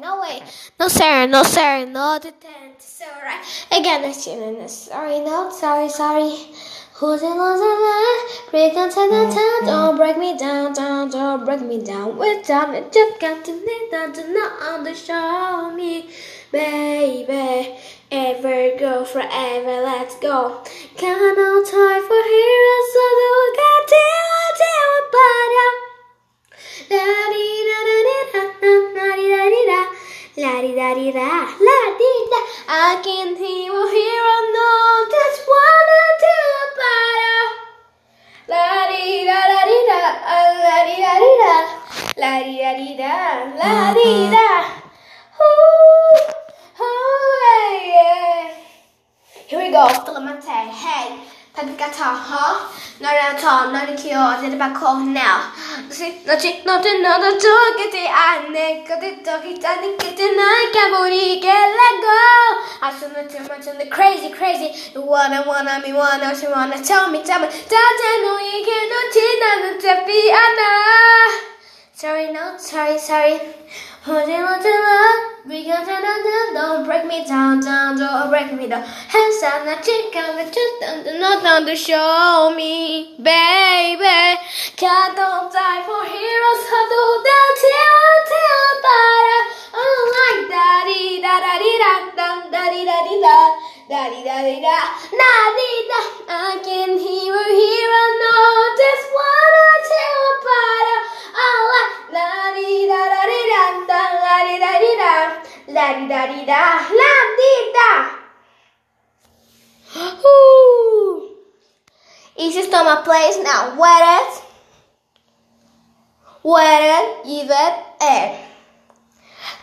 No way. No, sir, no, sir, no, the tent. Sorry. Again, it's you. Sorry, no, sorry, sorry. Who's in love? Break on time, don't break me down, down, don't break me down. With time, it just got to need that to not show me, baby. Ever go forever, let's go. Can't no time for heroes, so la di da la di da. I can't hear a hero, no, just wanna do better. La di da da di da, la di da di da, la di da di da, la di uh-huh. da. Ooh, oh yeah. Here we go, Filamante. Hey, Papicato, huh? Not at all, not a cure, did about call now. See, no chick, not another talk, get it, I nick, got dog, it, I think it, and I can't get let go. I should not too much on the crazy, crazy. You wanna, wanna, me, wanna, she wanna tell me, tell me, that I know you cannot cheat, I'm not Anna. Sorry, no, sorry, sorry. Holding on to love, don't don't break me down, down, don't break me down. Hands on the chick, on the just down, not down to show me, baby. Can't don't die for heroes, I do that till, till, but oh like da di da da di da da da di da di da. Da di da di da, da di da. I can hear a da la di da di da, la di da. Ooh. Easy stomach place now. Wet it. Wet it, even air.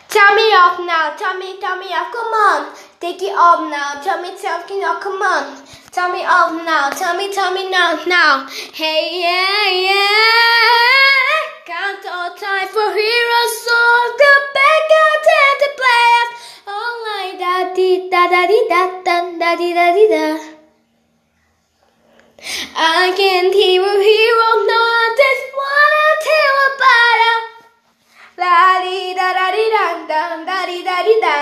Tell me off now, me, tell off, come on. Take it off now, tell me, tell now, come on. Tell me off now, tell me, tell me now, now. Hey, yeah, yeah. Da di da da da di da di da. I can't hear a hero, no, I just wanna tell about it. La di da da di da da da di da di da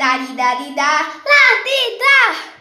da di da di da la di da